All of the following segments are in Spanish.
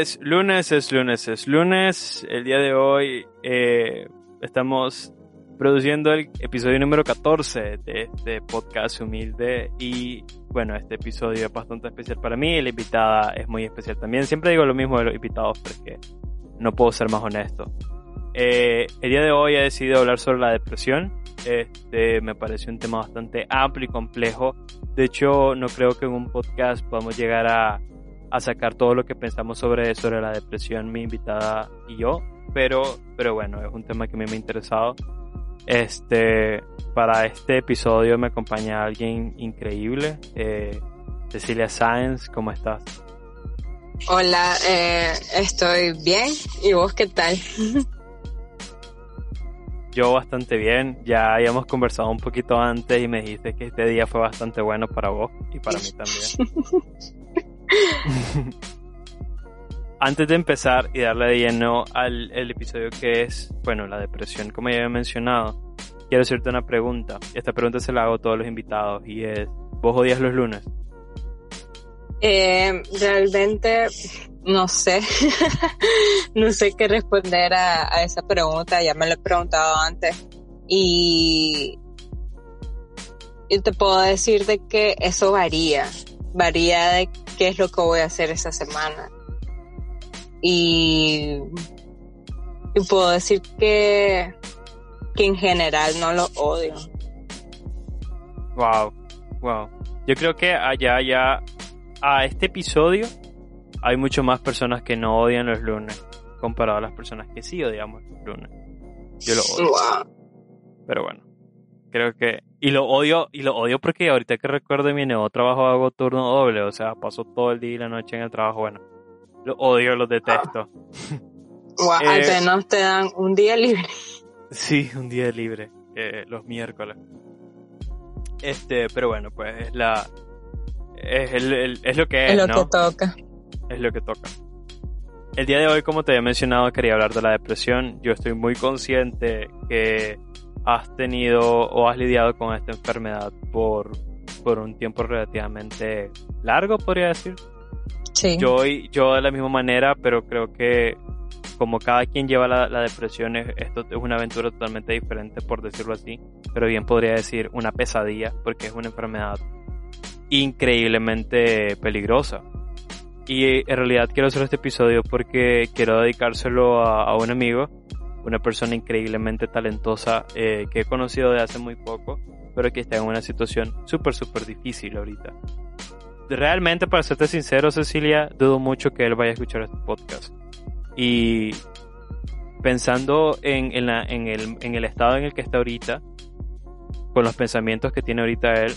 Es lunes, es lunes, es lunes. El día de hoy eh, estamos produciendo el episodio número 14 de este podcast humilde y bueno, este episodio es bastante especial para mí y la invitada es muy especial también. Siempre digo lo mismo de los invitados porque no puedo ser más honesto. Eh, el día de hoy he decidido hablar sobre la depresión. Este me parece un tema bastante amplio y complejo. De hecho, no creo que en un podcast podamos llegar a a sacar todo lo que pensamos sobre, sobre la depresión, mi invitada y yo. Pero, pero bueno, es un tema que a mí me ha interesado. Este, para este episodio me acompaña alguien increíble. Eh, Cecilia Sáenz, ¿cómo estás? Hola, eh, estoy bien. ¿Y vos qué tal? Yo bastante bien. Ya habíamos conversado un poquito antes y me dijiste que este día fue bastante bueno para vos y para mí también. Antes de empezar y darle de lleno al el episodio que es, bueno, la depresión, como ya había mencionado, quiero hacerte una pregunta. Esta pregunta se la hago a todos los invitados y es, ¿vos odias los lunes? Eh, realmente no sé, no sé qué responder a, a, esa pregunta, ya me lo he preguntado antes y, y te puedo decir de que eso varía, varía de qué es lo que voy a hacer esa semana. Y, y puedo decir que, que en general no lo odio. Wow, wow. Yo creo que allá, ya a este episodio hay mucho más personas que no odian los lunes comparado a las personas que sí odiamos los lunes. Yo lo odio. Wow. Pero bueno, creo que y lo odio, y lo odio porque ahorita que recuerdo mi nuevo trabajo hago turno doble, o sea, paso todo el día y la noche en el trabajo, bueno. Lo odio, lo detesto. Wow, al eh, menos te dan un día libre. Sí, un día libre, eh, los miércoles. Este, pero bueno, pues es la. Es, el, el, es lo que es. Es lo ¿no? que toca. Es lo que toca. El día de hoy, como te había mencionado, quería hablar de la depresión. Yo estoy muy consciente que has tenido o has lidiado con esta enfermedad por, por un tiempo relativamente largo, podría decir. Sí. Yo, yo de la misma manera, pero creo que como cada quien lleva la, la depresión, esto es una aventura totalmente diferente, por decirlo así. Pero bien podría decir una pesadilla, porque es una enfermedad increíblemente peligrosa. Y en realidad quiero hacer este episodio porque quiero dedicárselo a, a un amigo una persona increíblemente talentosa eh, que he conocido de hace muy poco, pero que está en una situación súper, súper difícil ahorita. Realmente, para serte sincero, Cecilia, dudo mucho que él vaya a escuchar este podcast. Y pensando en, en, el, en el estado en el que está ahorita, con los pensamientos que tiene ahorita él,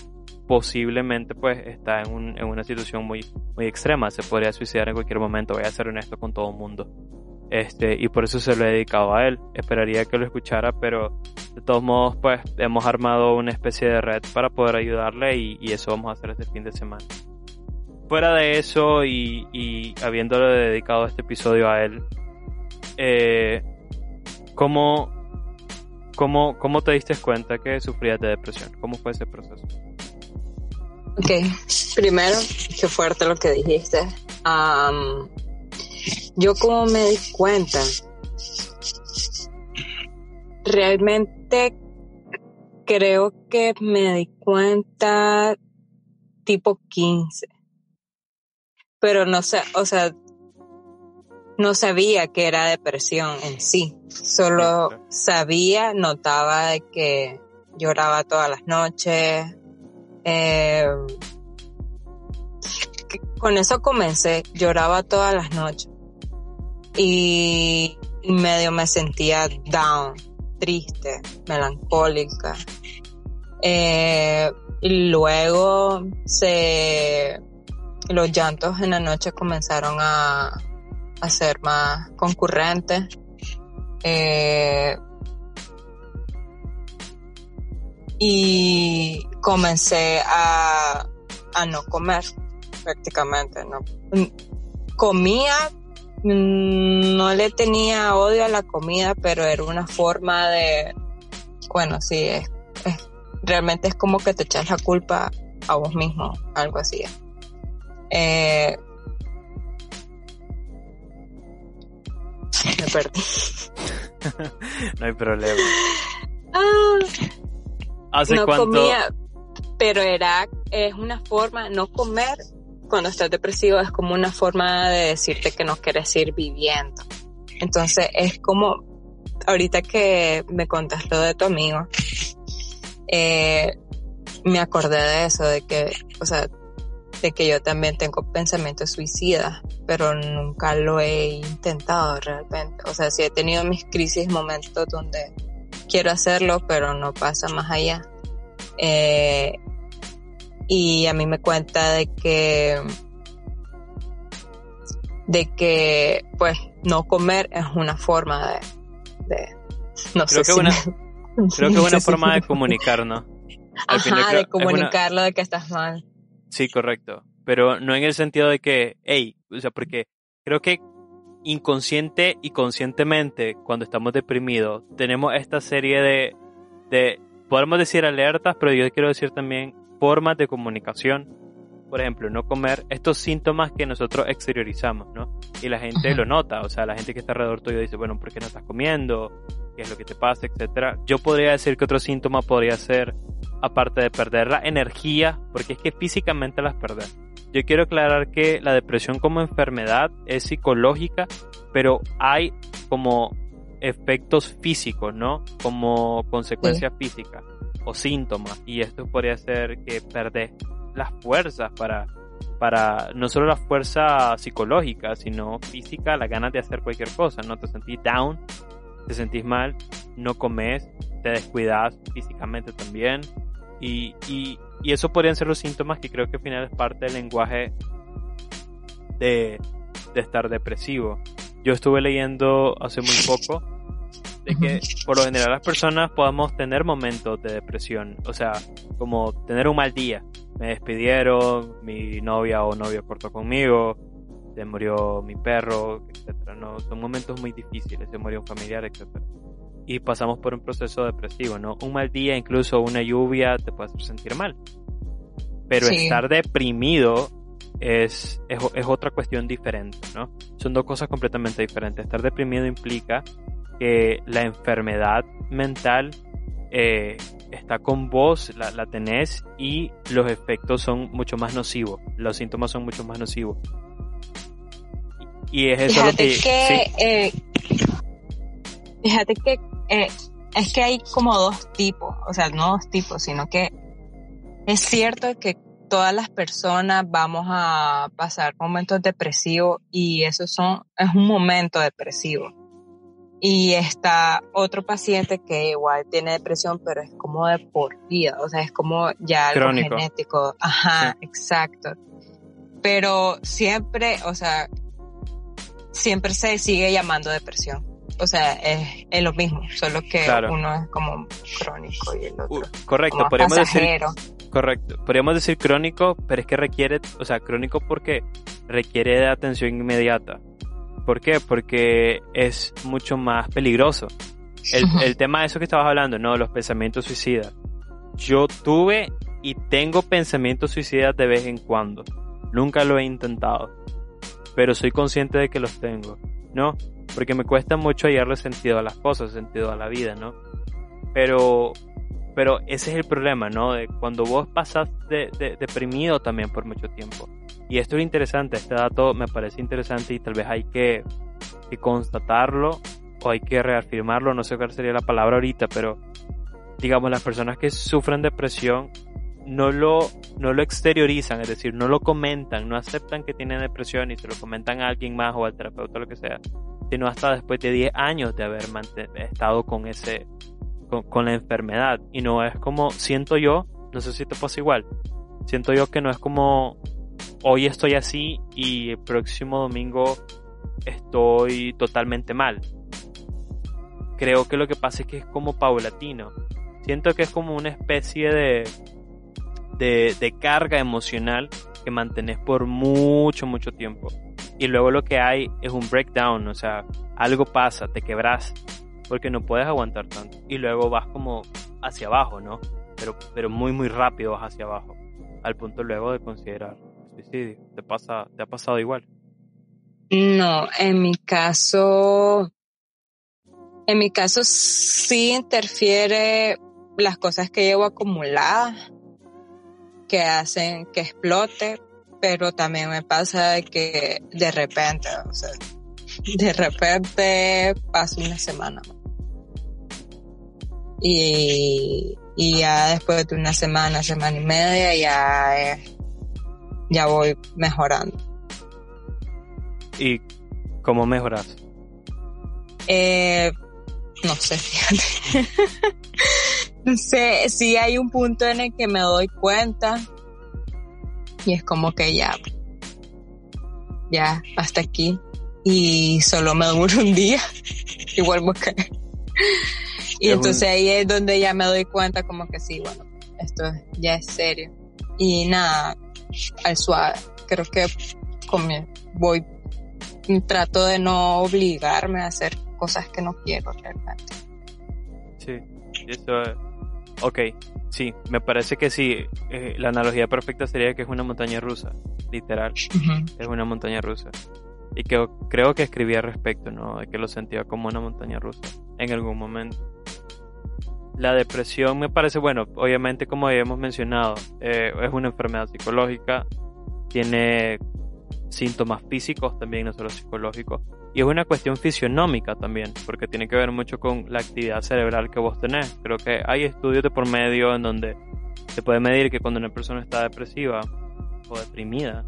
posiblemente pues está en, un, en una situación muy, muy extrema. Se podría suicidar en cualquier momento, voy a ser honesto con todo el mundo. Este, y por eso se lo he dedicado a él. Esperaría que lo escuchara, pero de todos modos, pues hemos armado una especie de red para poder ayudarle y, y eso vamos a hacer este fin de semana. Fuera de eso y, y habiéndole dedicado este episodio a él, eh, ¿cómo, cómo, ¿cómo te diste cuenta que sufrías de depresión? ¿Cómo fue ese proceso? Ok, primero, qué fuerte lo que dijiste. Um, yo como me di cuenta, realmente creo que me di cuenta tipo 15. Pero no sé, o sea, no sabía que era depresión en sí. Solo sabía, notaba que lloraba todas las noches. Eh, con eso comencé, lloraba todas las noches y medio me sentía down, triste, melancólica. Eh, y luego se los llantos en la noche comenzaron a, a ser más concurrentes. Eh, y comencé a, a no comer prácticamente, ¿no? Comía, no le tenía odio a la comida, pero era una forma de, bueno, sí, es, realmente es como que te echas la culpa a vos mismo, algo así. Eh, me perdí. no hay problema. Ah, ¿Hace no cuánto? comía, pero era, es una forma, no comer cuando estás depresivo es como una forma de decirte que no quieres seguir viviendo. Entonces es como, ahorita que me contas lo de tu amigo, eh, me acordé de eso, de que, o sea, de que yo también tengo pensamientos suicidas, pero nunca lo he intentado realmente. O sea, sí he tenido mis crisis, momentos donde quiero hacerlo, pero no pasa más allá. Eh, y a mí me cuenta de que de que pues no comer es una forma de, de no Creo sé que si una- me- Creo que es no una si forma de comunicarnos. Al final Ajá, creo- de es una- comunicarlo de que estás mal. Sí, correcto. Pero no en el sentido de que, hey, o sea, porque creo que inconsciente y conscientemente, cuando estamos deprimidos, tenemos esta serie de, de, podemos decir alertas, pero yo quiero decir también formas de comunicación. Por ejemplo, no comer estos síntomas que nosotros exteriorizamos, ¿no? Y la gente Ajá. lo nota, o sea, la gente que está alrededor tuyo dice, bueno, ¿por qué no estás comiendo? ¿Qué es lo que te pasa? Etcétera. Yo podría decir que otro síntoma podría ser, aparte de perder la energía, porque es que físicamente las perder. Yo quiero aclarar que la depresión como enfermedad es psicológica, pero hay como efectos físicos, ¿no? Como consecuencias físicas o síntomas. Y esto podría ser que perdés las fuerzas para, para no solo la fuerza psicológica, sino física, las ganas de hacer cualquier cosa, ¿no? Te sentís down, te sentís mal, no comes, te descuidas físicamente también. Y, y, y eso podrían ser los síntomas que creo que al final es parte del lenguaje de, de estar depresivo. Yo estuve leyendo hace muy poco de que por lo general las personas podamos tener momentos de depresión, o sea, como tener un mal día. Me despidieron, mi novia o novio cortó conmigo, se murió mi perro, etcétera. No, son momentos muy difíciles, se murió un familiar, etcétera. Y pasamos por un proceso depresivo, ¿no? Un mal día, incluso una lluvia, te puede hacer sentir mal. Pero Sí. estar deprimido es, es, es otra cuestión diferente, ¿no? Son dos cosas completamente diferentes. Estar deprimido implica que la enfermedad mental eh, está con vos, la, la tenés y los efectos son mucho más nocivos, los síntomas son mucho más nocivos. Y es eso lo Fíjate que... que, sí, eh, fíjate que eh, es que hay como dos tipos, o sea, no dos tipos, sino que es cierto que todas las personas vamos a pasar momentos depresivos y eso son, es un momento depresivo. Y está otro paciente que igual tiene depresión, pero es como de por vida, o sea, es como ya algo Crónico. genético. Ajá, exacto. Pero siempre, o sea, siempre se sigue llamando depresión. O sea, es, es lo mismo, solo que Claro. uno es como crónico y el otro uh, correcto, como podríamos decir. Correcto. Podríamos decir crónico, pero es que requiere, o sea, crónico porque requiere de atención inmediata. ¿Por qué? Porque es mucho más peligroso. El, tema de eso que estabas hablando, ¿no? Los pensamientos suicidas. Yo tuve y tengo pensamientos suicidas de vez en cuando. Nunca lo he intentado. Pero soy consciente de que los tengo, ¿no? Porque me cuesta mucho hallarle sentido a las cosas, sentido a la vida, ¿no? Pero pero ese es el problema, ¿no? De cuando vos pasas de, de- deprimido también por mucho tiempo. Y esto es interesante, este dato me parece interesante y tal vez hay que, constatarlo o hay que reafirmarlo, no sé cuál sería la palabra ahorita, pero digamos las personas que sufren depresión no lo, no lo exteriorizan, es decir, no lo comentan, no aceptan que tienen depresión y se lo comentan a alguien más o al terapeuta o lo que sea, sino hasta después de 10 años de haber estado con ese, con, con la enfermedad. Y no es como, siento yo, no sé si te pasa igual, siento yo que no es como hoy estoy así y el próximo domingo estoy totalmente mal. Creo que lo que pasa es que es como paulatino. Siento que es como una especie de, de, carga emocional que mantenés por mucho, mucho tiempo. Y luego lo que hay es un breakdown, o sea, algo pasa, te quebras, porque no puedes aguantar tanto. Y luego vas como hacia abajo, ¿no? Pero, pero muy, muy rápido vas hacia abajo, al punto luego de considerar ¿Te, pasa, ¿Te ha pasado igual? No, en mi caso, en mi caso sí interfiere las cosas que llevo acumuladas que hacen que explote, pero también me pasa que de repente, o sea, de repente paso una semana. Y ya después de una semana, semana y media, ya, ya voy mejorando. ¿Y cómo mejoras? Eh, no sé, fíjate. no sé, sí hay un punto en el que me doy cuenta y es como que ya, ya, hasta aquí. Y solo me dura un día y vuelvo a caer. Y entonces ahí es donde ya me doy cuenta como que sí, bueno, esto ya es serio. Y nada, suave. Creo que voy, trato de no obligarme a hacer cosas que no quiero realmente. Sí, eso es Ok, sí, me parece que sí. Eh, la analogía perfecta sería que es una montaña rusa, literal. Es una montaña rusa. Y que creo que escribí al respecto, ¿no? De que lo sentía como una montaña rusa en algún momento. La depresión me parece, bueno, obviamente como habíamos mencionado, eh, es una enfermedad psicológica, tiene síntomas físicos también, no solo psicológicos. Y es una cuestión fisionómica también, porque tiene que ver mucho con la actividad cerebral que vos tenés. Creo que hay estudios de por medio en donde se puede medir que cuando una persona está depresiva o deprimida,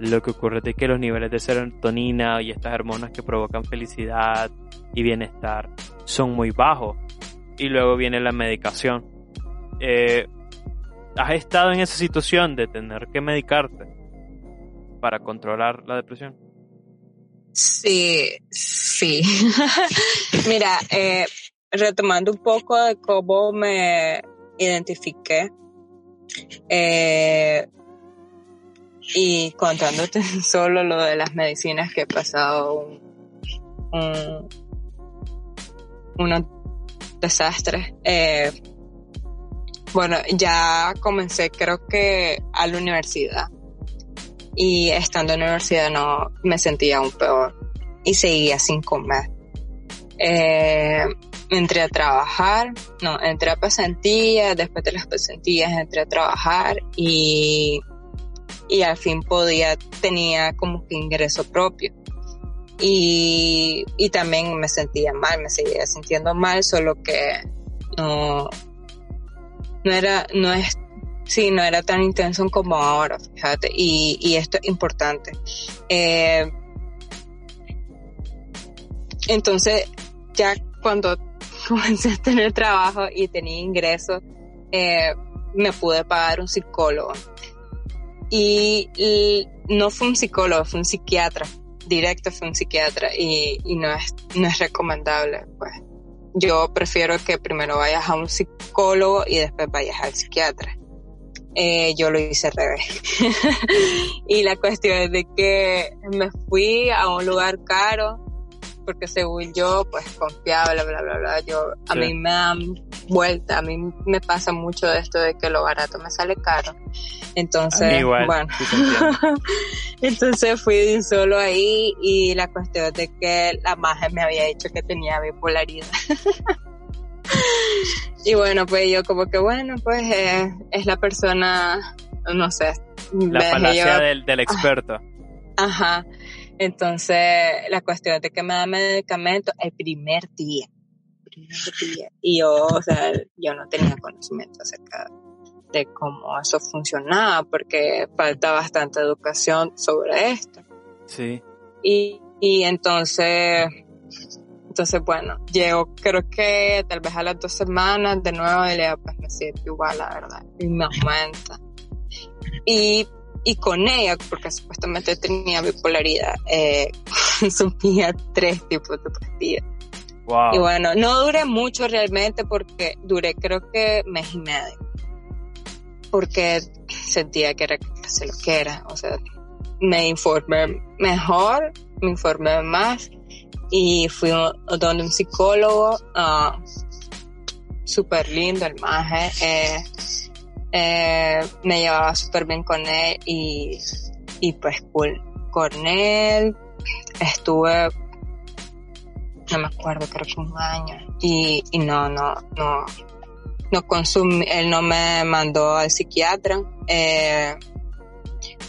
lo que ocurre es que los niveles de serotonina y estas hormonas que provocan felicidad y bienestar son muy bajos. Y luego viene la medicación. Eh, ¿Has estado en esa situación de tener que medicarte para controlar la depresión? Sí, sí. Mira, eh, retomando un poco de cómo me identifiqué eh, y contándote solo lo de las medicinas que he pasado un, un, desastre. Eh, bueno, ya comencé creo que a la universidad y estando en la universidad no me sentía aún peor y seguía sin comer. Eh, entré a trabajar, no, entré a pasantías, después de las pasantías entré a trabajar y, y al fin podía, tenía como que ingreso propio. Y, y también me sentía mal, me seguía sintiendo mal, solo que no, no era, no es Sí, no era tan intenso como ahora, fíjate, y, y esto es importante. Eh, entonces, ya cuando comencé a tener trabajo y tenía ingresos, eh, me pude pagar un psicólogo. Y, no fue un psicólogo, fue un psiquiatra. Directo fue un psiquiatra y, no, es, no es recomendable, pues. Yo prefiero que primero vayas a un psicólogo y después vayas al psiquiatra eh, yo lo hice al revés. y la cuestión es de que me fui a un lugar caro, porque según yo, pues confiaba, bla, bla, bla, bla. Yo, a mí me dan vuelta, a mí me pasa mucho esto de que lo barato me sale caro. Entonces, bueno. Entonces fui solo ahí y la cuestión es de que la magia me había dicho que tenía bipolaridad. y bueno, pues yo como que bueno, pues eh, es la persona, no sé. La falacia del, del, experto. Ajá. Entonces, la cuestión de que me da medicamento el primer día. Primer día. Y yo, o sea, yo no tenía conocimiento acerca de cómo eso funcionaba, porque falta bastante educación sobre esto. Sí. Y, y entonces, entonces, bueno, llego, creo que tal vez a las dos semanas de nuevo y le digo, pues me siento igual, la verdad. Y me aumenta. Y, y con ella, porque supuestamente tenía bipolaridad, eh, consumía tres tipos de pastillas. Y bueno, no duré mucho realmente porque duré creo que mes y medio. Porque sentía que era casi lo que era. O sea, me informé mejor, me informé más y fui donde un psicólogo uh, súper lindo, el maje. Eh, eh, me llevaba súper bien con él y, y pues cool. Con él estuve no me acuerdo, creo que un año. Y, y no, no, no, no consumí, él no me mandó al psiquiatra. Eh,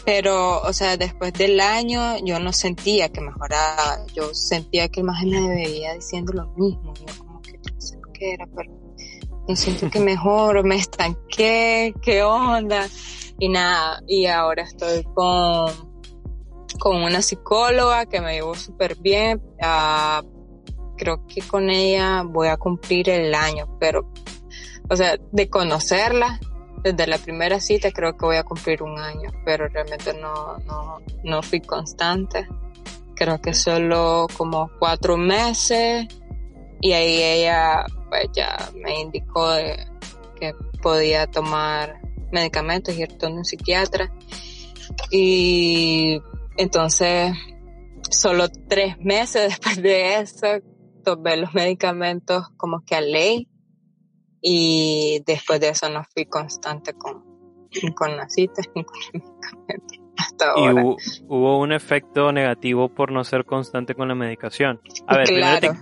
pero, o sea, después del año yo no sentía que mejoraba, yo sentía que más me veía diciendo lo mismo, yo como que no sé qué era, pero no siento que mejoro, me estanqué, qué onda, y nada, y ahora estoy con, con una psicóloga que me llevó súper bien, uh, creo que con ella voy a cumplir el año, pero, o sea, de conocerla desde la primera cita creo que voy a cumplir un año, pero realmente no, no, no fui constante. Creo que solo como cuatro meses y ahí ella pues ya me indicó que podía tomar medicamentos y ir a un psiquiatra. Y entonces, solo tres meses después de eso, tomé los medicamentos como que a ley y después de eso no fui constante con, con las citas ni con el medicamento hasta ahora. ¿Y hubo, un efecto negativo por no ser constante con la medicación? A ver,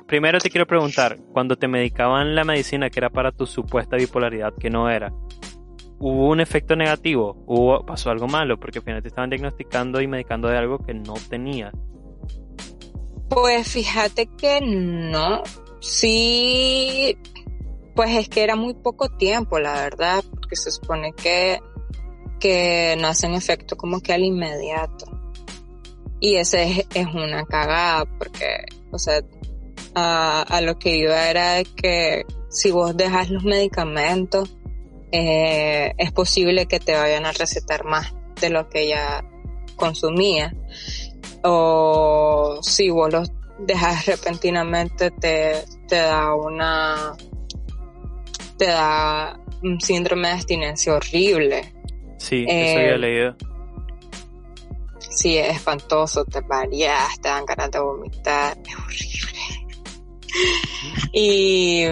primero, te, quiero preguntar, cuando te medicaban la medicina que era para tu supuesta bipolaridad, que no era, ¿hubo un efecto negativo? ¿Hubo, ¿Pasó algo malo? Porque al final te estaban diagnosticando y medicando de algo que no tenía. Pues fíjate que no. Sí, pues es que era muy poco tiempo, la verdad, porque se supone que, que no hacen efecto como que al inmediato. Y ese es, una cagada, porque, o sea, a, lo que iba era que si vos dejas los medicamentos, eh, es posible que te vayan a recetar más de lo que ya consumía o si vos los dejas repentinamente te, te da una te da un síndrome de abstinencia horrible. Sí, eso había eh, leído. Sí, es espantoso, te mareas, te dan ganas de vomitar, es horrible. y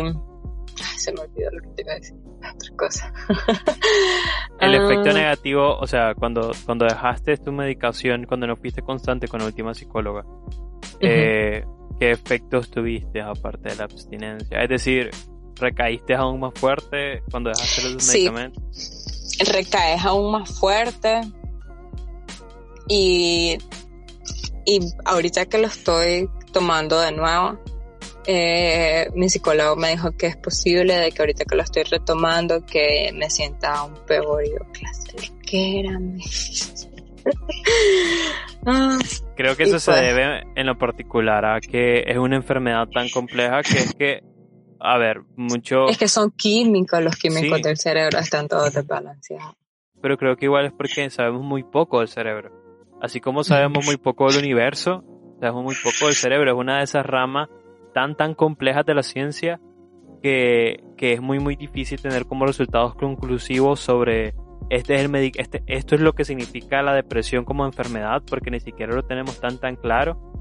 se me olvidó lo que te iba a decir otra cosa. el efecto ah. negativo, o sea, cuando, cuando dejaste tu medicación, cuando no fuiste constante con la última psicóloga, eh, ¿qué efectos tuviste aparte de la abstinencia? Es decir, ¿recaíste aún más fuerte cuando dejaste los sí. medicamentos? Recaes aún más fuerte. Y, y ahorita que lo estoy tomando de nuevo, eh, mi psicólogo me dijo que es posible de que ahorita que lo estoy retomando que me sienta aún peor. Y yo clase que era ah, Creo que eso se pues. debe en lo particular a que es una enfermedad tan compleja que es que, a ver, mucho... Es que son químicos, los químicos del cerebro están todos desbalanceados. Pero creo que igual es porque sabemos muy poco del cerebro. Así como sabemos muy poco del universo, sabemos muy poco del cerebro. Es una de esas ramas tan, tan complejas de la ciencia que, que es muy, muy difícil tener como resultados conclusivos sobre este es el este, esto es lo que significa la depresión como enfermedad, porque ni siquiera lo tenemos tan, tan claro.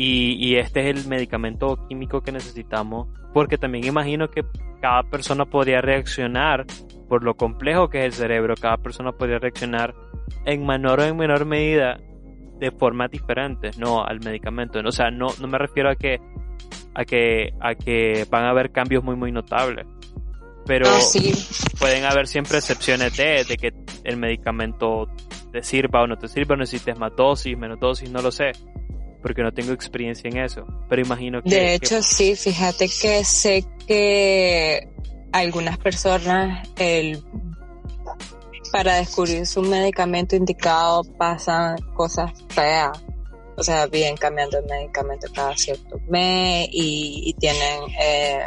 Y, y este es el medicamento químico que necesitamos, porque también imagino que cada persona podría reaccionar por lo complejo que es el cerebro, cada persona podría reaccionar en menor o en menor medida de formas diferentes, no al medicamento. O sea, no, no me refiero a que a que, a que van a haber cambios muy, muy notables. Pero ah, pueden haber siempre excepciones de, de que el medicamento te sirva o no te sirva, necesites más dosis, menos dosis, no lo sé, porque no tengo experiencia en eso. Pero imagino que... De hecho, sí, fíjate que sé que algunas personas el para descubrir su medicamento indicado pasan cosas feas o sea, bien cambiando el medicamento cada cierto mes y, tienen eh,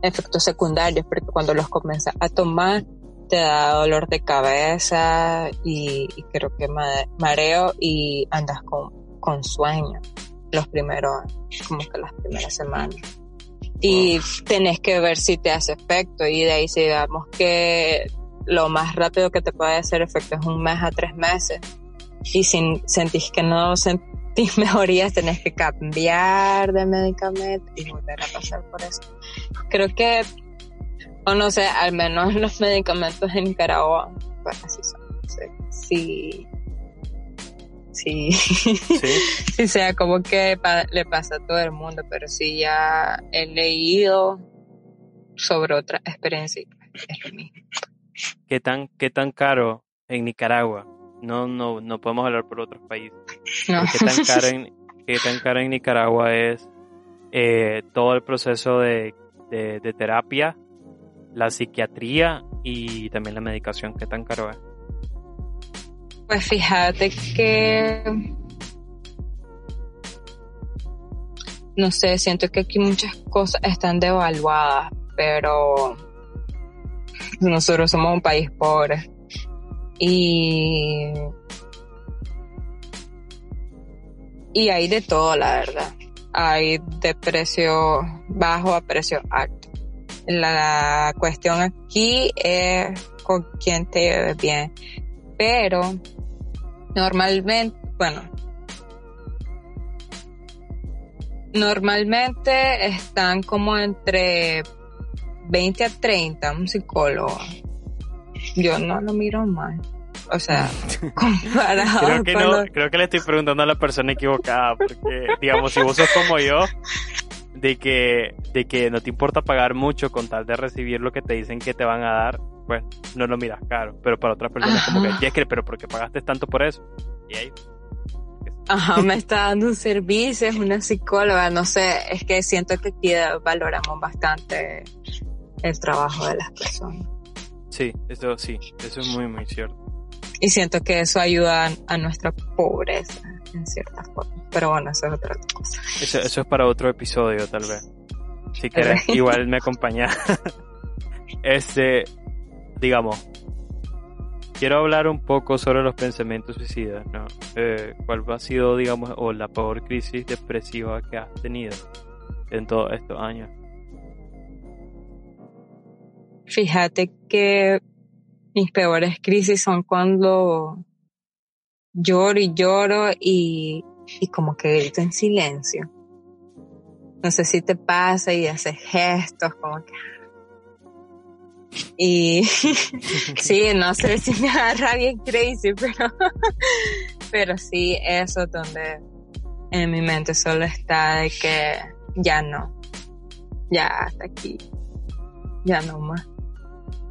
efectos secundarios porque cuando los comienzas a tomar te da dolor de cabeza y, creo que mareo y andas con, con sueño los primeros, como que las primeras semanas. Y tenés que ver si te hace efecto y de ahí si digamos que lo más rápido que te puede hacer efecto es un mes a tres meses y si sentís que no sentís mejorías tenés que cambiar de medicamento y volver a pasar por eso. Creo que o no sé, al menos los medicamentos en Nicaragua, pues así son. Sí, sí, sí, sea como que le pasa a todo el mundo, pero sí ya he leído sobre otra experiencia y pues, es lo mismo. ¿Qué tan, qué tan caro en Nicaragua? No, no, no podemos hablar por otros países. ¿Qué tan caro en, qué tan caro en Nicaragua es eh, todo el proceso de, de, de terapia la psiquiatría y también la medicación, ¿qué tan caro es? Pues fíjate que no sé, siento que aquí muchas cosas están devaluadas, pero nosotros somos un país pobre y y hay de todo, la verdad. Hay de precio bajo a precio alto. La cuestión aquí es con quién te lleves bien. Pero normalmente, bueno, normalmente están como entre 20 a 30 un psicólogo. Yo no lo miro mal. O sea, comparado creo que no, creo que le estoy preguntando a la persona equivocada, porque digamos, si vos sos como yo, de que, de que no te importa pagar mucho con tal de recibir lo que te dicen que te van a dar, pues no lo miras caro. Pero para otras personas como que, que, pero ¿por qué pagaste tanto por eso? Y ahí... Ajá, me está dando un servicio, es una psicóloga, no sé, es que siento que aquí valoramos bastante el trabajo de las personas. Sí, eso sí, eso es muy, muy cierto. Y siento que eso ayuda a nuestra pobreza en cierta forma. Pero bueno, eso es otra cosa. Eso, eso es para otro episodio, tal vez. Si quieres, igual me acompaña. este, digamos, quiero hablar un poco sobre los pensamientos suicidas, ¿no? Eh, ¿Cuál ha sido, digamos, o la peor crisis depresiva que has tenido en todos estos años? Fíjate que mis peores crisis son cuando lloro y lloro y, y como que grito en silencio. No sé si te pasa y haces gestos como que... Y sí, no sé si me agarra bien crazy, pero, pero sí, eso donde en mi mente solo está de que ya no, ya hasta aquí, ya no más.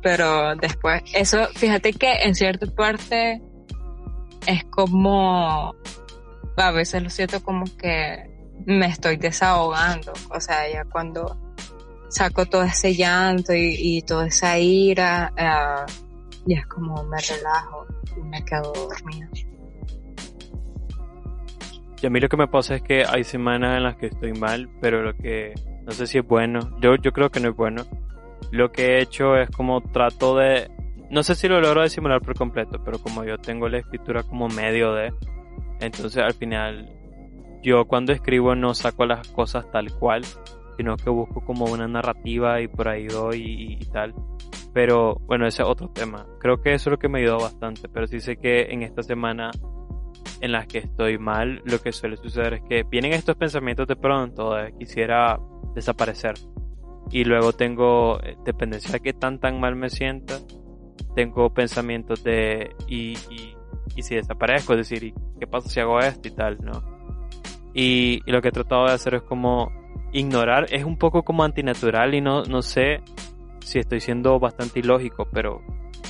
Pero después, eso, fíjate que en cierta parte es como, a veces lo siento como que me estoy desahogando, o sea, ya cuando saco todo ese llanto y, toda esa ira, uh, ya es como me relajo y me quedo dormida. Y a mí lo que me pasa es que hay semanas en las que estoy mal, pero lo que no sé si es bueno, yo, yo creo que no es bueno. Lo que he hecho es como trato de no sé si lo logro disimular por completo, pero como yo tengo la escritura como medio de, entonces al final yo cuando escribo no saco las cosas tal cual, sino que busco como una narrativa y por ahí doy y, tal. Pero bueno, ese es otro tema. Creo que eso es lo que me ayudó bastante, pero sí sé que en esta semana en las que estoy mal, lo que suele suceder es que vienen estos pensamientos de pronto de quisiera desaparecer. Y luego tengo eh, dependencia de que tan tan mal me sienta, tengo pensamientos de y, y, si desaparezco, es decir, ¿qué pasa si hago esto y tal, no? Y, lo que he tratado de hacer es como ignorar, es un poco como antinatural y no, no sé si estoy siendo bastante ilógico, pero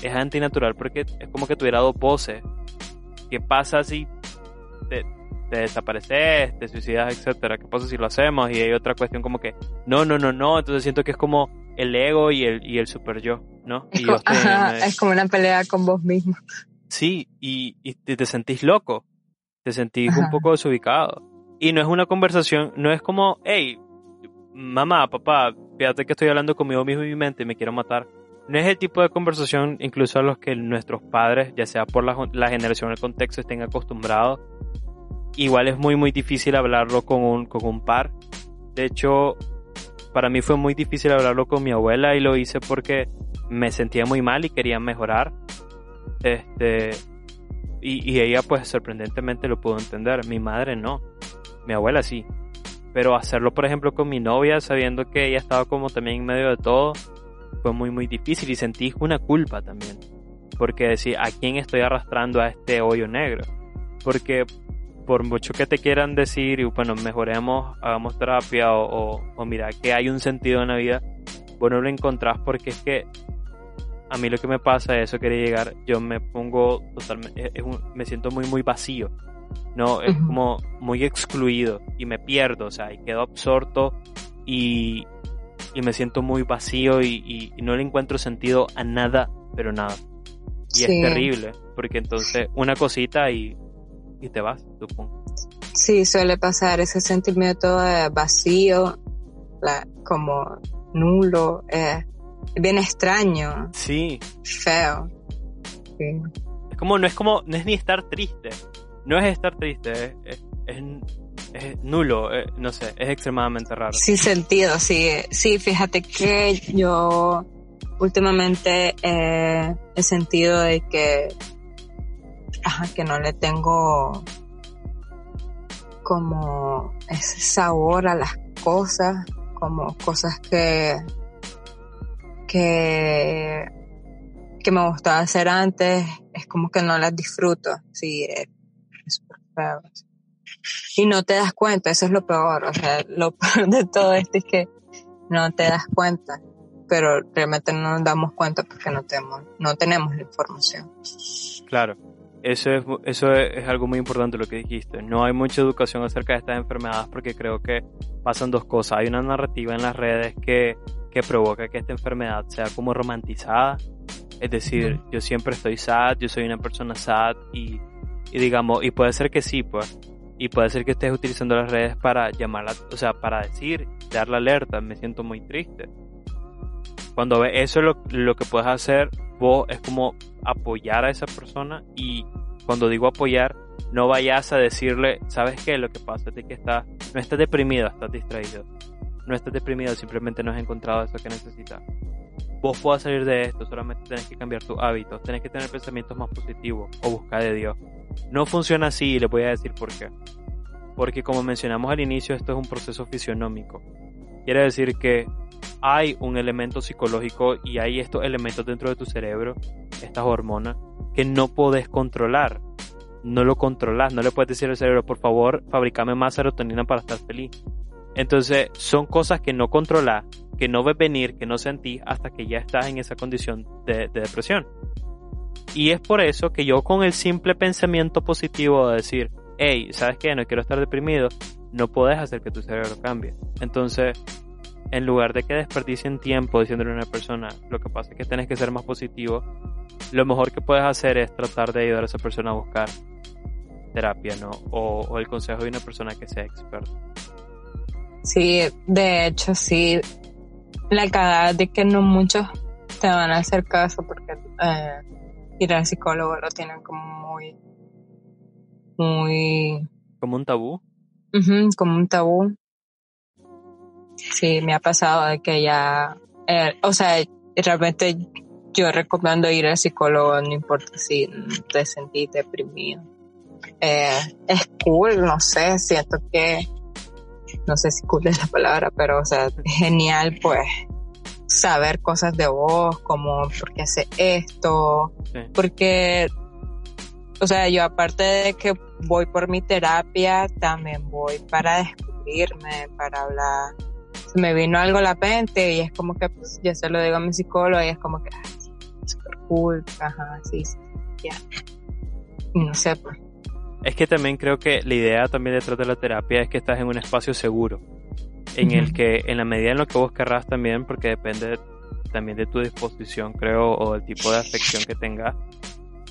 es antinatural porque es como que tuviera dos voces. ¿Qué pasa si te, te desapareces, te suicidas, etcétera? ¿Qué pasa si lo hacemos? Y hay otra cuestión como que, no, no, no, no. Entonces siento que es como el ego y el, y el super yo, ¿no? Es, como, es como una pelea con vos mismo. Sí, y, y te, sentís loco, te sentís un poco desubicado. Y no es una conversación, no es como, hey, mamá, papá, fíjate que estoy hablando conmigo mismo y mi mente me quiero matar. no es el tipo de conversación incluso a los que nuestros padres, ya sea por la, la generación el contexto, estén acostumbrados. Igual es muy muy difícil hablarlo con un, con un par. De hecho, para mí fue muy difícil hablarlo con mi abuela y lo hice porque me sentía muy mal y quería mejorar. Este, y, y ella pues sorprendentemente lo pudo entender. Mi madre no. Mi abuela sí. Pero hacerlo por ejemplo con mi novia sabiendo que ella estaba como también en medio de todo fue muy muy difícil y sentí una culpa también. Porque decir, ¿a quién estoy arrastrando a este hoyo negro? Porque por mucho que te quieran decir, y bueno, mejoremos, hagamos terapia o, o, mira que hay un sentido en la vida, bueno, lo encontrás porque es que a mí lo que me pasa, eso quería llegar, yo me pongo totalmente, me siento muy, muy vacío, ¿no? Es como muy excluido y me pierdo, o sea, y quedo absorto y, y me siento muy vacío y, y, no le encuentro sentido a nada, pero nada. Y es terrible, porque entonces una cosita y, y te vas, supongo. Sí, suele pasar ese sentimiento de vacío, la, como nulo, eh, bien extraño. Sí. Feo. Es como, no es como, no es ni estar triste. No es estar triste, es, es, nulo, eh, no sé, es extremadamente raro. Sí, sentido, sí. Sí, fíjate que yo últimamente eh, he sentido de que, ajá, que no le tengo como ese sabor a las cosas, como cosas que que, que me gustaba hacer antes, es como que no las disfruto. Sí, es, súper feo. Y no te das cuenta, eso es lo peor. O sea, lo peor de todo esto es que no te das cuenta, pero realmente no nos damos cuenta porque no tenemos, no tenemos la información. Claro. Eso es, eso es algo muy importante lo que dijiste. No hay mucha educación acerca de estas enfermedades porque creo que pasan dos cosas. Hay una narrativa en las redes que que provoca que esta enfermedad sea como romantizada. Es decir, yo siempre estoy sad, yo soy una persona sad y, y digamos, y puede ser que sí, pues. Y puede ser que estés utilizando las redes para llamarla, o sea, para decir, dar la alerta, me siento muy triste. Cuando ves eso, lo, lo que puedes hacer vos es como apoyar a esa persona y cuando digo apoyar, no vayas a decirle, ¿sabes qué? Lo que pasa es que estás, no estás deprimido, estás distraído no estás deprimido, simplemente no has encontrado eso que necesitas. Vos puedas salir de esto, solamente tenés que cambiar tus hábitos, tenés que tener pensamientos más positivos o buscar de Dios. No funciona así y le voy a decir por qué. Porque como mencionamos al inicio, esto es un proceso fisionómico. Quiere decir que hay un elemento psicológico y hay estos elementos dentro de tu cerebro, estas hormonas, que no podés controlar. No lo controlas, no le puedes decir al cerebro, por favor, fabricame más serotonina para estar feliz. Entonces, son cosas que no controlas, que no ves venir, que no sentís hasta que ya estás en esa condición de, depresión. Y es por eso que yo con el simple pensamiento positivo de decir, hey, ¿sabes qué? No quiero estar deprimido, no puedes hacer que tu cerebro cambie. Entonces, en lugar de que desperdicien tiempo diciéndole a una persona, lo que pasa es que tienes que ser más positivo, lo mejor que puedes hacer es tratar de ayudar a esa persona a buscar terapia, ¿no? O, o el consejo de una persona que sea experta. Sí, de hecho, sí. La cagada de que no muchos te van a hacer caso porque eh, ir al psicólogo lo tienen como muy. Muy. ¿Como un tabú? como un tabú. Sí, me ha pasado de que ya. Eh, o sea, realmente yo recomiendo ir al psicólogo, no importa si te sentís deprimido. Eh, es cool, no sé, siento que no sé si cool es la palabra, pero o sea, genial pues saber cosas de vos, como por qué hace esto, porque, o sea, yo aparte de que voy por mi terapia, también voy para descubrirme, para hablar. Se me vino algo a la mente y es como que, pues, ya se lo digo a mi psicólogo y es como que, super cool, ajá, sí, sí, ya. No sé, pues es que también creo que la idea también detrás de la terapia es que estás en un espacio seguro, en el que en la medida en lo que vos querrás también, porque depende también de tu disposición, creo, o del tipo de afección que tengas,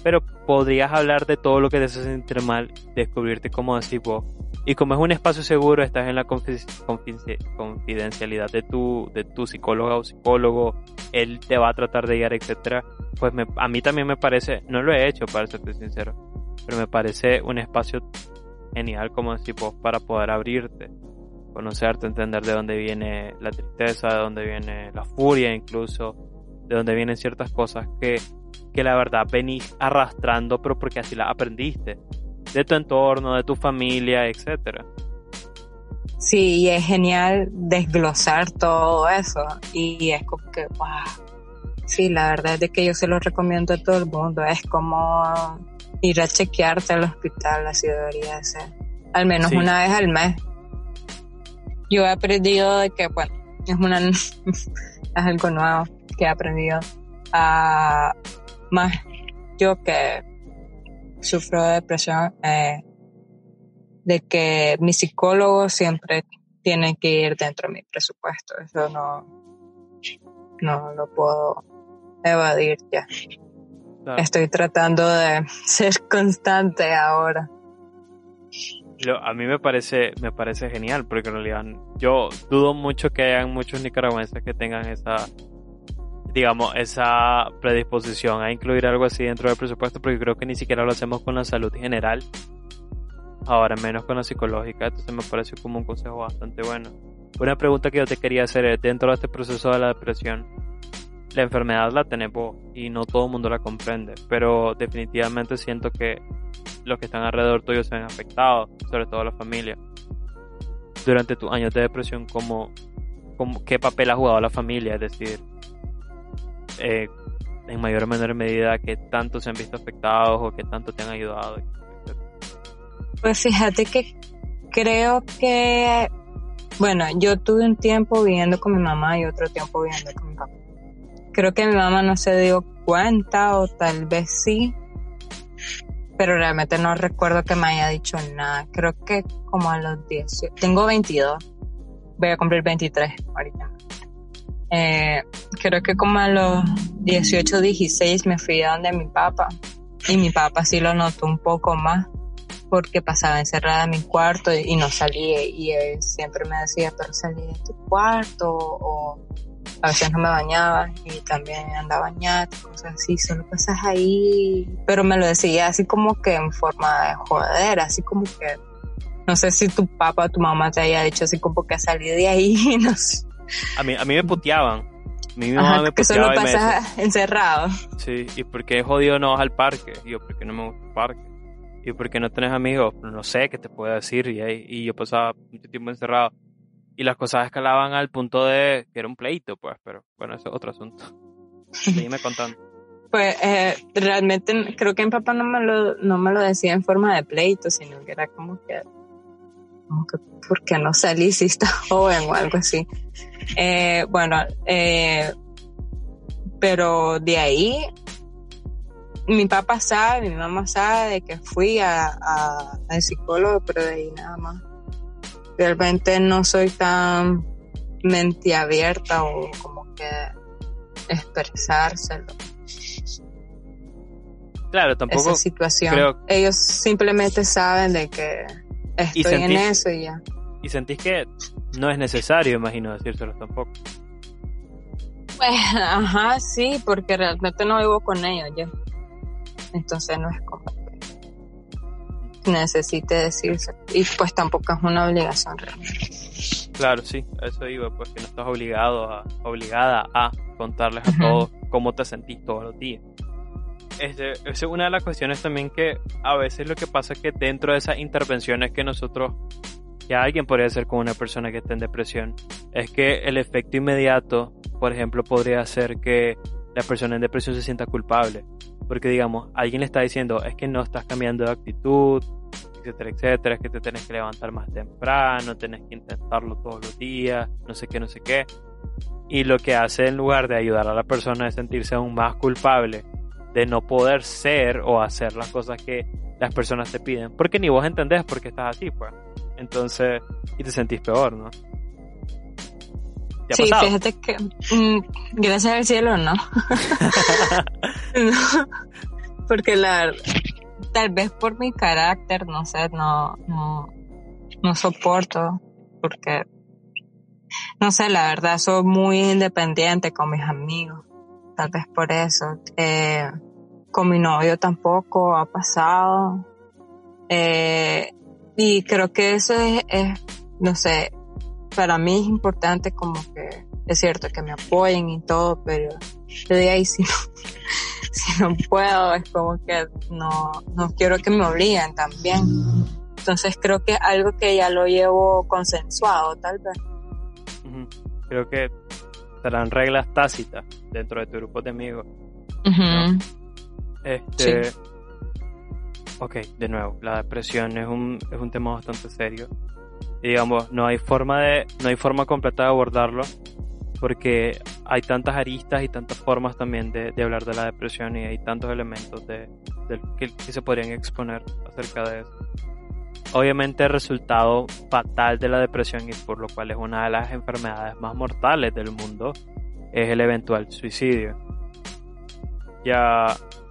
pero podrías hablar de todo lo que te hace sentir mal, descubrirte como decís vos. Y como es un espacio seguro, estás en la confidencialidad de tu, de tu psicóloga o psicólogo, él te va a tratar de guiar, etcétera, pues a mí también me parece, no lo he hecho para serte sincero, pero me parece un espacio genial como tipo para poder abrirte, conocerte, entender de dónde viene la tristeza, de dónde viene la furia incluso, de dónde vienen ciertas cosas que, que la verdad venís arrastrando, pero porque así las aprendiste, de tu entorno, de tu familia, etcétera. Sí, y es genial desglosar todo eso. Y es como que, wow. Sí, la verdad es que yo se lo recomiendo a todo el mundo. Es como ir a chequearte al hospital, así debería ser. Al menos una vez al mes. Yo he aprendido de que, bueno, es una es algo nuevo que he aprendido a más yo que sufro de depresión eh, de que mi psicólogo siempre tiene que ir dentro de mi presupuesto. Eso no, no lo puedo evadir ya. Estoy tratando de ser constante ahora. a mí me parece, me parece genial, porque en realidad yo dudo mucho que hayan muchos nicaragüenses que tengan esa, digamos, esa predisposición a incluir algo así dentro del presupuesto, porque creo que ni siquiera lo hacemos con la salud general ahora menos con la psicológica, entonces me parece como un consejo bastante bueno. Una pregunta que yo te quería hacer es, dentro de este proceso de la depresión, la enfermedad la tenemos y no todo el mundo la comprende, pero definitivamente siento que los que están alrededor tuyo se ven afectados, sobre todo la familia. Durante tus años de depresión, ¿cómo, qué papel ha jugado la familia? Es decir, eh, en mayor o menor medida, ¿qué tanto se han visto afectados o qué tanto te han ayudado? Pues fíjate que creo que, bueno, yo tuve un tiempo viviendo con mi mamá y otro tiempo viviendo con mi papá. Creo que mi mamá no se dio cuenta o tal vez sí, pero realmente no recuerdo que me haya dicho nada. Creo que como a los 10, tengo 22, voy a cumplir 23 ahorita. Eh, creo que como a los 18, 16 me fui a donde mi papá y mi papá sí lo notó un poco más porque pasaba encerrada en mi cuarto y, no salía y él siempre me decía, pero salí de tu cuarto o a veces no me bañaba y también andaba bañada, cosas así, solo pasas ahí, pero me lo decía así como que en forma de joder, así como que no sé si tu papá o tu mamá te haya dicho así como que salí de ahí, no sé. A mí, a mí me puteaban. Mi mamá me que solo pasas encerrado. Sí, y porque jodido no vas al parque. Y yo, porque no me gusta el parque ¿Y por qué no tenés amigos? No sé qué te puedo decir. Y, y yo pasaba mucho tiempo encerrado. Y las cosas escalaban al punto de que era un pleito, pues. Pero bueno, eso es otro asunto. Seguime contando. Pues eh, realmente creo que mi papá no me, lo, no me lo decía en forma de pleito, sino que era como que, como que ¿por qué no salí si está joven o algo así? Eh, bueno, eh, pero de ahí mi papá sabe, mi mamá sabe de que fui a, al psicólogo, pero de ahí nada más. Realmente no soy tan mente abierta o como que expresárselo. Claro, tampoco. Esa situación. Ellos simplemente saben de que estoy en eso y ya. Y sentís que no es necesario, imagino, decírselo tampoco. Pues, ajá, sí, porque realmente no vivo con ellos ya. Entonces no es como necesite decirse. Y pues tampoco es una obligación. Claro, sí, eso iba, pues que no estás obligado a, obligada a contarles a todos cómo te sentís todos los días. Este, esa es una de las cuestiones también que a veces lo que pasa es que dentro de esas intervenciones que nosotros, que alguien podría hacer con una persona que esté en depresión, es que el efecto inmediato, por ejemplo, podría ser que la persona en depresión se sienta culpable. Porque digamos, alguien le está diciendo, es que no estás cambiando de actitud, etcétera, etcétera, es que te tienes que levantar más temprano, tienes que intentarlo todos los días, no sé qué, no sé qué. Y lo que hace en lugar de ayudar a la persona es sentirse aún más culpable de no poder ser o hacer las cosas que las personas te piden. Porque ni vos entendés por qué estás así, pues. Entonces, y te sentís peor, ¿no? Sí, fíjate que mm, gracias al cielo no. Porque la tal vez por mi carácter, no sé, no, no, no soporto porque no sé, la verdad, soy muy independiente con mis amigos. Tal vez por eso. Eh, con mi novio tampoco ha pasado. Eh, y creo que eso es, es, no sé, para mí es importante como que es cierto que me apoyen y todo, pero yo de ahí si no, si no puedo es como que no, no quiero que me obliguen también. Entonces creo que es algo que ya lo llevo consensuado tal vez. Creo que serán reglas tácitas dentro de tu grupo de amigos. Este, Ok, de nuevo, la depresión es un, es un tema bastante serio. Digamos, no hay forma de, no hay forma completa de abordarlo porque hay tantas aristas y tantas formas también de, de hablar de la depresión y hay tantos elementos de, que, se podrían exponer acerca de eso. Obviamente el resultado fatal de la depresión y por lo cual es una de las enfermedades más mortales del mundo es el eventual suicidio. Ya,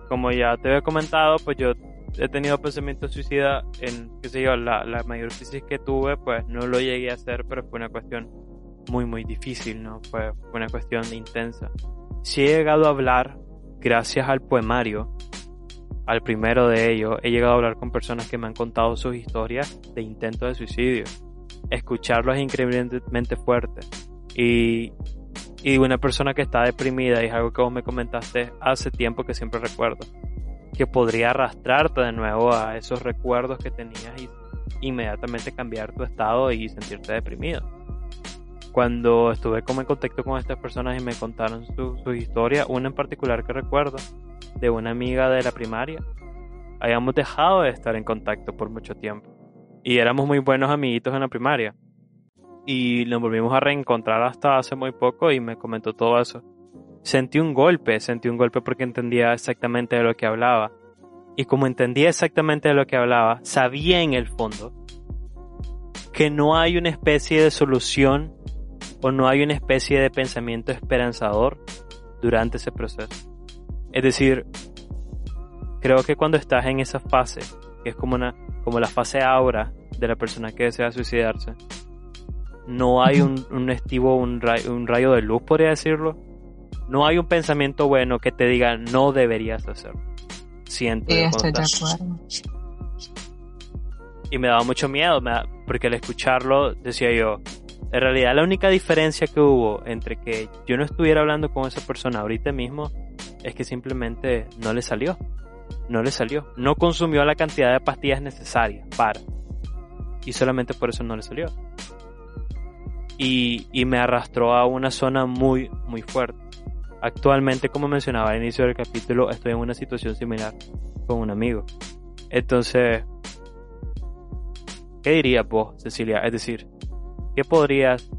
como ya te he comentado, pues yo he tenido pensamientos suicida en, qué sé yo, la, la mayor crisis que tuve, pues no lo llegué a hacer, pero fue una cuestión muy, muy difícil, ¿no? Fue, una cuestión intensa. Si he llegado a hablar, gracias al poemario, al primero de ellos, he llegado a hablar con personas que me han contado sus historias de intentos de suicidio. Escucharlo es increíblemente fuerte. Y, y una persona que está deprimida, y es algo que vos me comentaste hace tiempo que siempre recuerdo que podría arrastrarte de nuevo a esos recuerdos que tenías y inmediatamente cambiar tu estado y sentirte deprimido. Cuando estuve como en contacto con estas personas y me contaron su, su historia, una en particular que recuerdo, de una amiga de la primaria, habíamos dejado de estar en contacto por mucho tiempo. Y éramos muy buenos amiguitos en la primaria. Y nos volvimos a reencontrar hasta hace muy poco y me comentó todo eso sentí un golpe, sentí un golpe porque entendía exactamente de lo que hablaba. Y como entendía exactamente de lo que hablaba, sabía en el fondo que no hay una especie de solución o no hay una especie de pensamiento esperanzador durante ese proceso. Es decir, creo que cuando estás en esa fase, que es como, una, como la fase aura de la persona que desea suicidarse, no hay un, un estivo, un un rayo de luz, podría decirlo, no hay un pensamiento bueno que te diga no deberías hacerlo. Siento. Sí, estoy de acuerdo. Y me daba mucho miedo, porque al escucharlo decía yo, en realidad la única diferencia que hubo entre que yo no estuviera hablando con esa persona ahorita mismo es que simplemente no le salió. No le salió. No consumió la cantidad de pastillas necesarias para. Y solamente por eso no le salió. Y, y me arrastró a una zona muy, muy fuerte. Actualmente, como mencionaba al inicio del capítulo, estoy en una situación similar con un amigo. Entonces, ¿qué dirías vos, Cecilia? Es decir, ¿qué podrías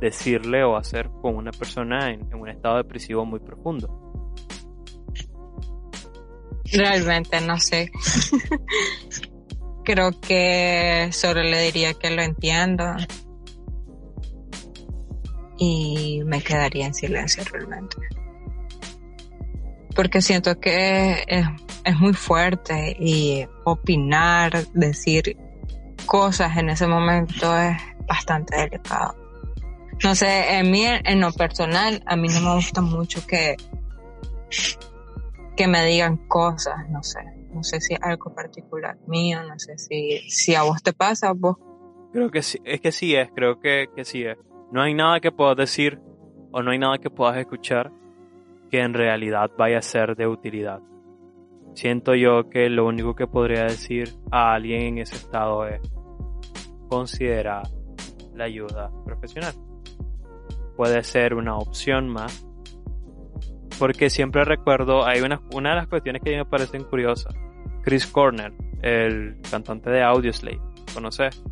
decirle o hacer con una persona en, un estado depresivo muy profundo? Realmente no sé. Creo que solo le diría que lo entiendo. Y me quedaría en silencio realmente porque siento que es, muy fuerte y opinar, decir cosas en ese momento es bastante delicado. No sé, en mí, en lo personal, a mí no me gusta mucho que, que me digan cosas, no sé. No sé si es algo particular mío, no sé si, si a vos te pasa, vos. Creo que sí, es que sí es, creo que, que sí es. No hay nada que puedas decir o no hay nada que puedas escuchar que en realidad vaya a ser de utilidad. Siento yo que lo único que podría decir a alguien en ese estado es considerar la ayuda profesional. Puede ser una opción más. Porque siempre recuerdo, hay una, una de las cuestiones que a mí me parecen curiosas. Chris Corner, el cantante de Audioslave, ¿conoces?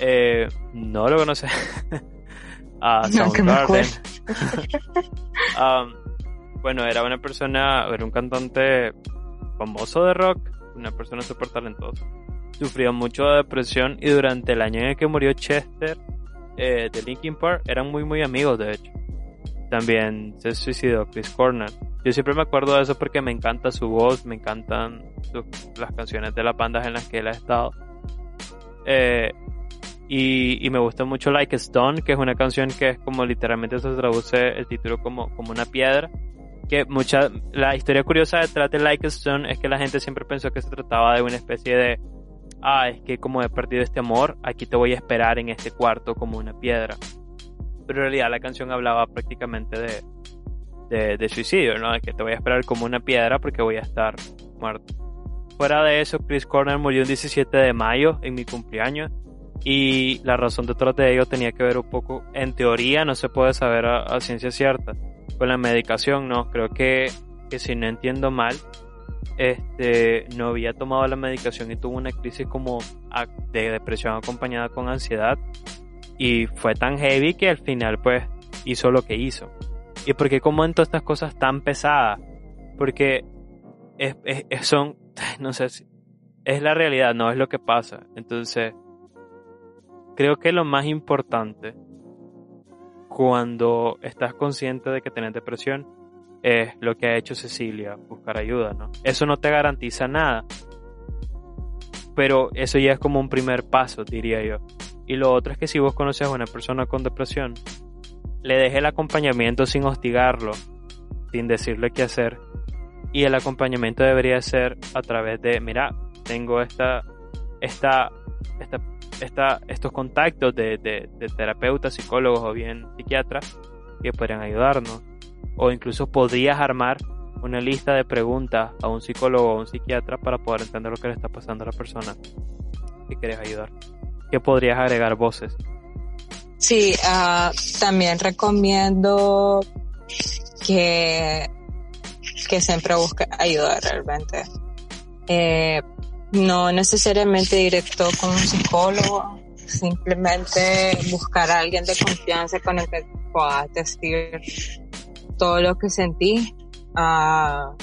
Eh, no lo conoces. a Soundgarden. um, bueno, era una persona, era un cantante famoso de rock, una persona súper talentosa. Sufrió mucho de depresión y durante el año en el que murió Chester eh, de Linkin Park eran muy muy amigos de hecho. También se suicidó Chris Cornell. Yo siempre me acuerdo de eso porque me encanta su voz, me encantan las canciones de las bandas en las que él ha estado. Eh, Y, y, me gusta mucho Like a Stone, que es una canción que es como literalmente se traduce el título como, como una piedra. Que mucha, la historia curiosa detrás de Like a Stone es que la gente siempre pensó que se trataba de una especie de, ah, es que como he perdido este amor, aquí te voy a esperar en este cuarto como una piedra. Pero en realidad la canción hablaba prácticamente de, de, suicidio, ¿no? Que te voy a esperar como una piedra porque voy a estar muerto. Fuera de eso, Chris Cornell murió el 17 de mayo, en mi cumpleaños, y la razón detrás de ello tenía que ver un poco, en teoría no se puede saber a, ciencia cierta, con la medicación, ¿no? Creo que, que si no entiendo mal, este, no había tomado la medicación y tuvo una crisis como de depresión acompañada con ansiedad y fue tan heavy que al final pues hizo lo que hizo. ¿Y por qué comento estas cosas tan pesadas? Porque es, es, son, no sé, si, es la realidad, no es lo que pasa. Entonces, creo que lo más importante cuando estás consciente de que tienes depresión es lo que ha hecho Cecilia, buscar ayuda, ¿no? Eso no te garantiza nada, pero eso ya es como un primer paso, diría yo. Y lo otro es que si vos conoces a una persona con depresión, le deje el acompañamiento sin hostigarlo, sin decirle qué hacer. Y el acompañamiento debería ser a través de, mira, tengo esta, esta, esta estos contactos de, terapeutas, psicólogos o bien psiquiatras que podrían ayudarnos. O incluso podrías armar una lista de preguntas a un psicólogo o un psiquiatra para poder entender lo que le está pasando a la persona que quieres ayudar. ¿Qué podrías agregar voces? Sí, ah, también recomiendo que, que siempre busque ayuda realmente. Eh, no necesariamente directo con un psicólogo, simplemente buscar a alguien de confianza con el que puedas decir todo lo que sentí. Uh,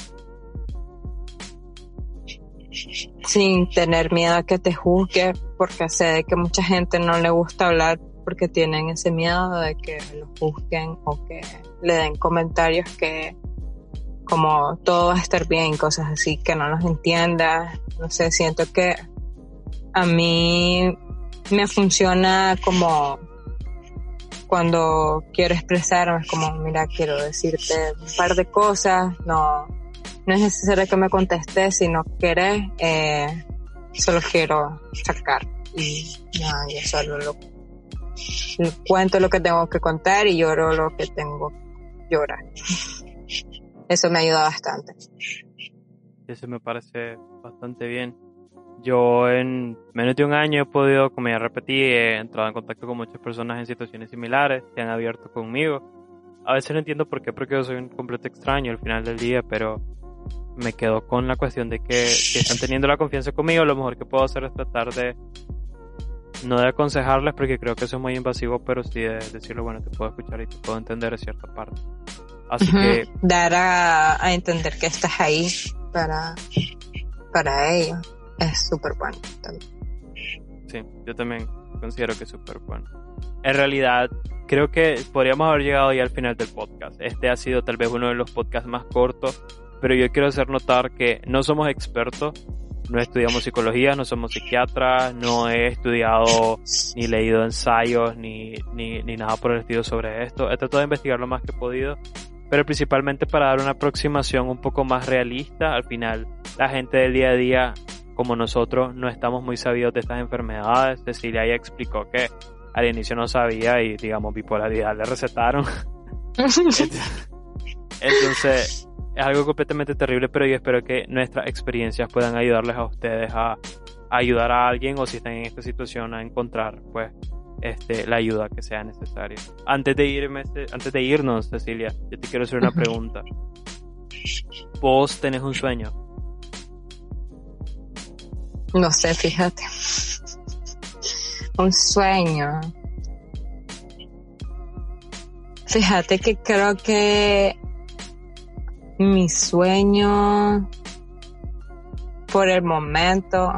sin tener miedo a que te juzgue, porque sé que mucha gente no le gusta hablar porque tienen ese miedo de que lo juzguen o que le den comentarios que como todo va a estar bien, cosas así que no los entienda. No sé, siento que a mí me funciona como cuando quiero expresarme, es como, mira, quiero decirte un par de cosas, no, no es necesario que me contestes, si no quieres, eh, solo quiero sacar y ya, yo solo lo, cuento lo que tengo que contar y lloro lo que tengo que llorar. Eso me ayuda bastante. Eso me parece bastante bien. Yo en menos de un año he podido, como ya repetí, he entrado en contacto con muchas personas en situaciones similares, se han abierto conmigo. A veces no entiendo por qué, porque yo soy un completo extraño al final del día, pero me quedo con la cuestión de que si están teniendo la confianza conmigo, lo mejor que puedo hacer es tratar de no de aconsejarles porque creo que eso es muy invasivo, pero sí de decirle, bueno, te puedo escuchar y te puedo entender en cierta parte. Así que... Dar a, entender que estás ahí para, para ellos es súper bueno también. Sí, yo también considero que es súper bueno. En realidad, creo que podríamos haber llegado ya al final del podcast. Este ha sido tal vez uno de los podcasts más cortos, pero yo quiero hacer notar que no somos expertos, no estudiamos psicología, no somos psiquiatras, no he estudiado ni leído ensayos ni, ni, ni nada por el estilo sobre esto. He tratado de investigar lo más que he podido pero principalmente para dar una aproximación un poco más realista. Al final, la gente del día a día, como nosotros, no estamos muy sabidos de estas enfermedades. Cecilia ya explicó que al inicio no sabía y, digamos, bipolaridad le recetaron. Entonces, es algo completamente terrible, pero yo espero que nuestras experiencias puedan ayudarles a ustedes a, a ayudar a alguien o si están en esta situación a encontrar, pues, este, la ayuda que sea necesaria. Antes de, irme, antes de irnos, Cecilia, yo te quiero hacer una pregunta. ¿Vos tenés un sueño? No sé, fíjate. Un sueño. Fíjate que creo que mi sueño por el momento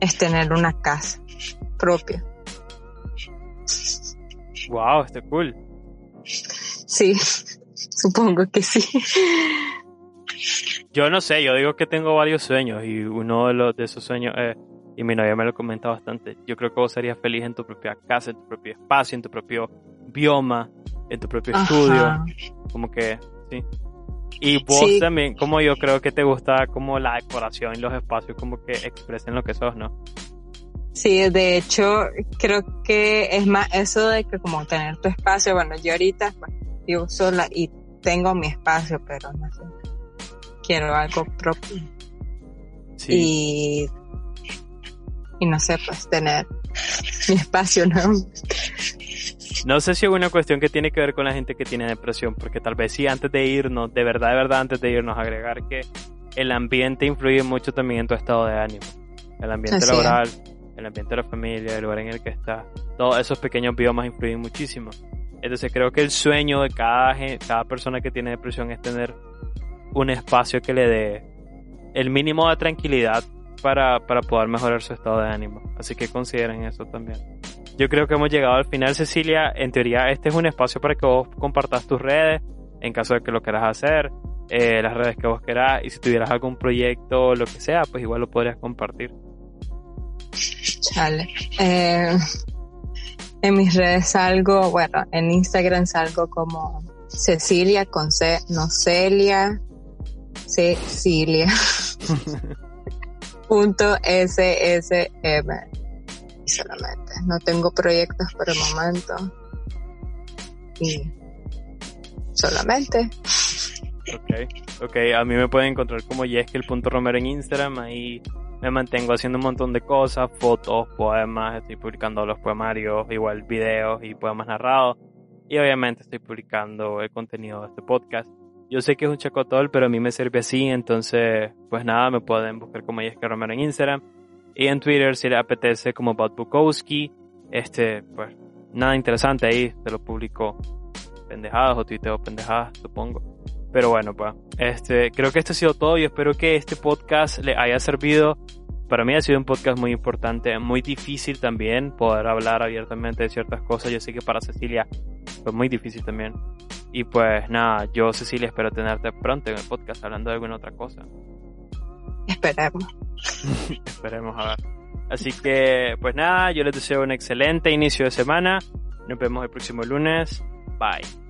es tener una casa propia. Wow, está cool. Sí, supongo que sí. Yo no sé, yo digo que tengo varios sueños y uno de los de esos sueños es y mi novia me lo comenta bastante. Yo creo que vos serías feliz en tu propia casa, en tu propio espacio, en tu propio bioma, en tu propio estudio. Como que, sí. Y vos también, como yo creo que te gusta como la decoración y los espacios como que expresen lo que sos, ¿no? Sí, de hecho, creo que es más eso de que como tener tu espacio, bueno, yo ahorita vivo sola y tengo mi espacio, pero no sé, quiero algo propio. Sí. Y, y no sé, pues tener mi espacio, ¿no? No sé si es una cuestión que tiene que ver con la gente que tiene depresión, porque tal vez sí antes de irnos, de verdad, de verdad, antes de irnos, agregar que el ambiente influye mucho también en tu estado de ánimo. El ambiente laboral, el ambiente de la familia, el lugar en el que estás, todos esos pequeños biomas influyen muchísimo. Entonces creo que el sueño de cada, cada persona que tiene depresión es tener un espacio que le dé el mínimo de tranquilidad para, para poder mejorar su estado de ánimo. Así que consideren eso también. Yo creo que hemos llegado al final, Cecilia. En teoría, este es un espacio para que vos compartas tus redes, en caso de que lo quieras hacer, eh, las redes que vos querás, y si tuvieras algún proyecto o lo que sea, pues igual lo podrías compartir. Chale. Eh, en mis redes salgo, bueno, en Instagram salgo como Cecilia con C, no Celia, Cecilia. punto SSM. solamente. No tengo proyectos por el momento. Y solamente. Ok, ok. A mí me pueden encontrar como Yeskel.romero en Instagram. Ahí me mantengo haciendo un montón de cosas, fotos, poemas, estoy publicando los poemarios, igual videos y poemas narrados. Y obviamente estoy publicando el contenido de este podcast. Yo sé que es un chacotol, pero a mí me sirve así, entonces, pues nada, me pueden buscar como Jessica Romero en Instagram. Y en Twitter, si les apetece, como Bob Bukowski. Este, pues, nada interesante ahí, te lo publico pendejadas o tuiteo pendejadas, supongo. Pero bueno, pues, este, creo que esto ha sido todo y espero que este podcast le haya servido. Para mí ha sido un podcast muy importante, muy difícil también poder hablar abiertamente de ciertas cosas. Yo sé que para Cecilia fue muy difícil también. Y pues nada, yo Cecilia espero tenerte pronto en el podcast hablando de alguna otra cosa. Esperemos. Esperemos a ver. Así que pues nada, yo les deseo un excelente inicio de semana. Nos vemos el próximo lunes. Bye.